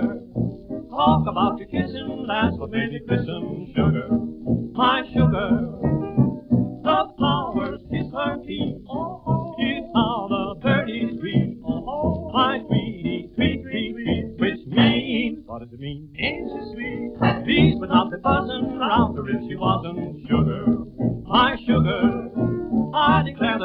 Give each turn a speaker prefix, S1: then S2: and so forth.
S1: sugar. Talk about your kissing, that's what made me kiss him, sugar. My sugar. The flowers kiss her feet. Oh, it's how the birdies scream. Oh, my sweetie, sweet, sweet, sweet, which means, what does it mean? Ain't she sweet? Bees would not be buzzing round her if she wasn't sugar. My sugar. I declare